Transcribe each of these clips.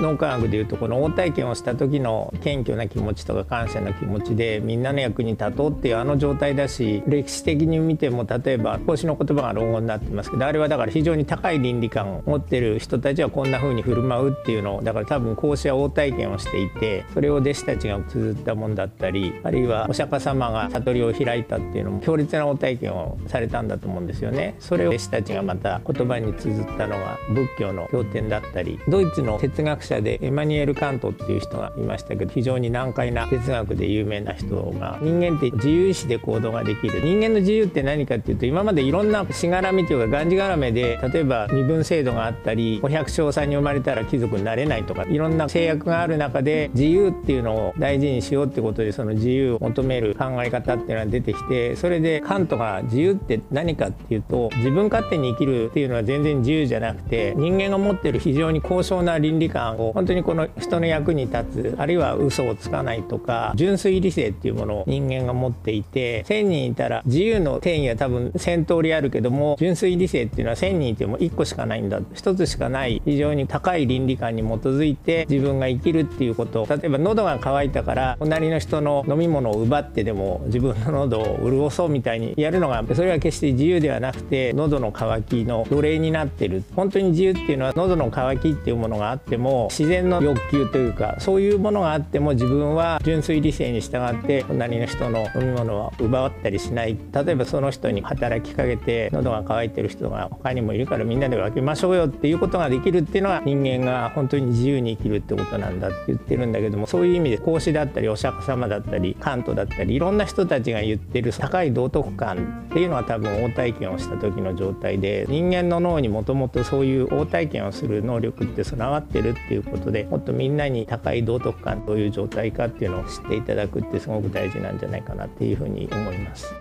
脳科学でいうとこの応体験をした時の謙虚な気持ちとか感謝の気持ちでみんなの役に立とうっていうあの状態だし歴史的に見ても例えば孔子の言葉が論語になってますけどあれはだから非常に高い倫理観を持ってる人たちはこんな風に振る舞うっていうのをだから多分孔子は応体験をしていてそれを弟子たちが綴ったもんだったりあるいはお釈迦様が悟りを開いたっていうのも強烈な応体験をされたんだと思うんですよね。それを弟子たちがまた言葉に綴ったのが仏教の経典だったりドイツの哲学者でエマニュエル・カントっていう人がいましたけど非常に難解な哲学で有名な人が人間って自由意志で行動ができる。人間の自由って何かっていうと今までいろんなしがらみというかがんじがらめで例えば身分制度があったりお百姓さんに生まれたら貴族になれないとかいろんな制約がある中で自由っていうのを大事にしようってことでその自由を求める考え方っていうのが出てきてそれでカントが自由って何かっていうと自分勝手に生きるっていうのは全然自由じゃなくて人間が持ってる非常に高尚な倫理観を本当にこの人の役に立つあるいは嘘をつかないとか純粋理性っていうものを人間が持っていて1,000人いたら自由の定義は多分1,000通りあるけども純粋理性っていうのは1,000人いても1個しかないんだ。1つしかない非常に高い倫理観に基づいて自分が生きるっていうこと。例えば喉が渇いたから隣の人の飲み物を奪ってでも自分の喉を潤そうみたいにやるのがそれは決して自由ではなくて喉の渇きの奴隷になってる。本当に自由っていうのは喉の渇きっていうものがあっても自然の欲求というかそういうものがあっても自分は純粋理性に従って隣の人の飲み物は奪ったりしない。例えばその人に働きかけて喉が渇いてる人が他にもいるからみんなで分けましょうよっていうことができるっていうのは人間が本当に自由に生きるってことなんだって言ってるんだけどもそういう意味で孔子だったりお釈迦様だったりカントだったりいろんな人たちが言ってる高い道徳観っていうのは多分応体験をした時の状態で人間の脳にもともとそういう応体験をする能力って備わってるっていういうことでもっとみんなに高い道徳感どういう状態かっていうのを知っていただくってすごく大事なんじゃないかなっていうふうに思います。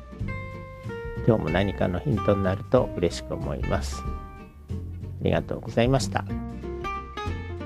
今日も何かのヒントになると嬉しく思います。ありがとうございました。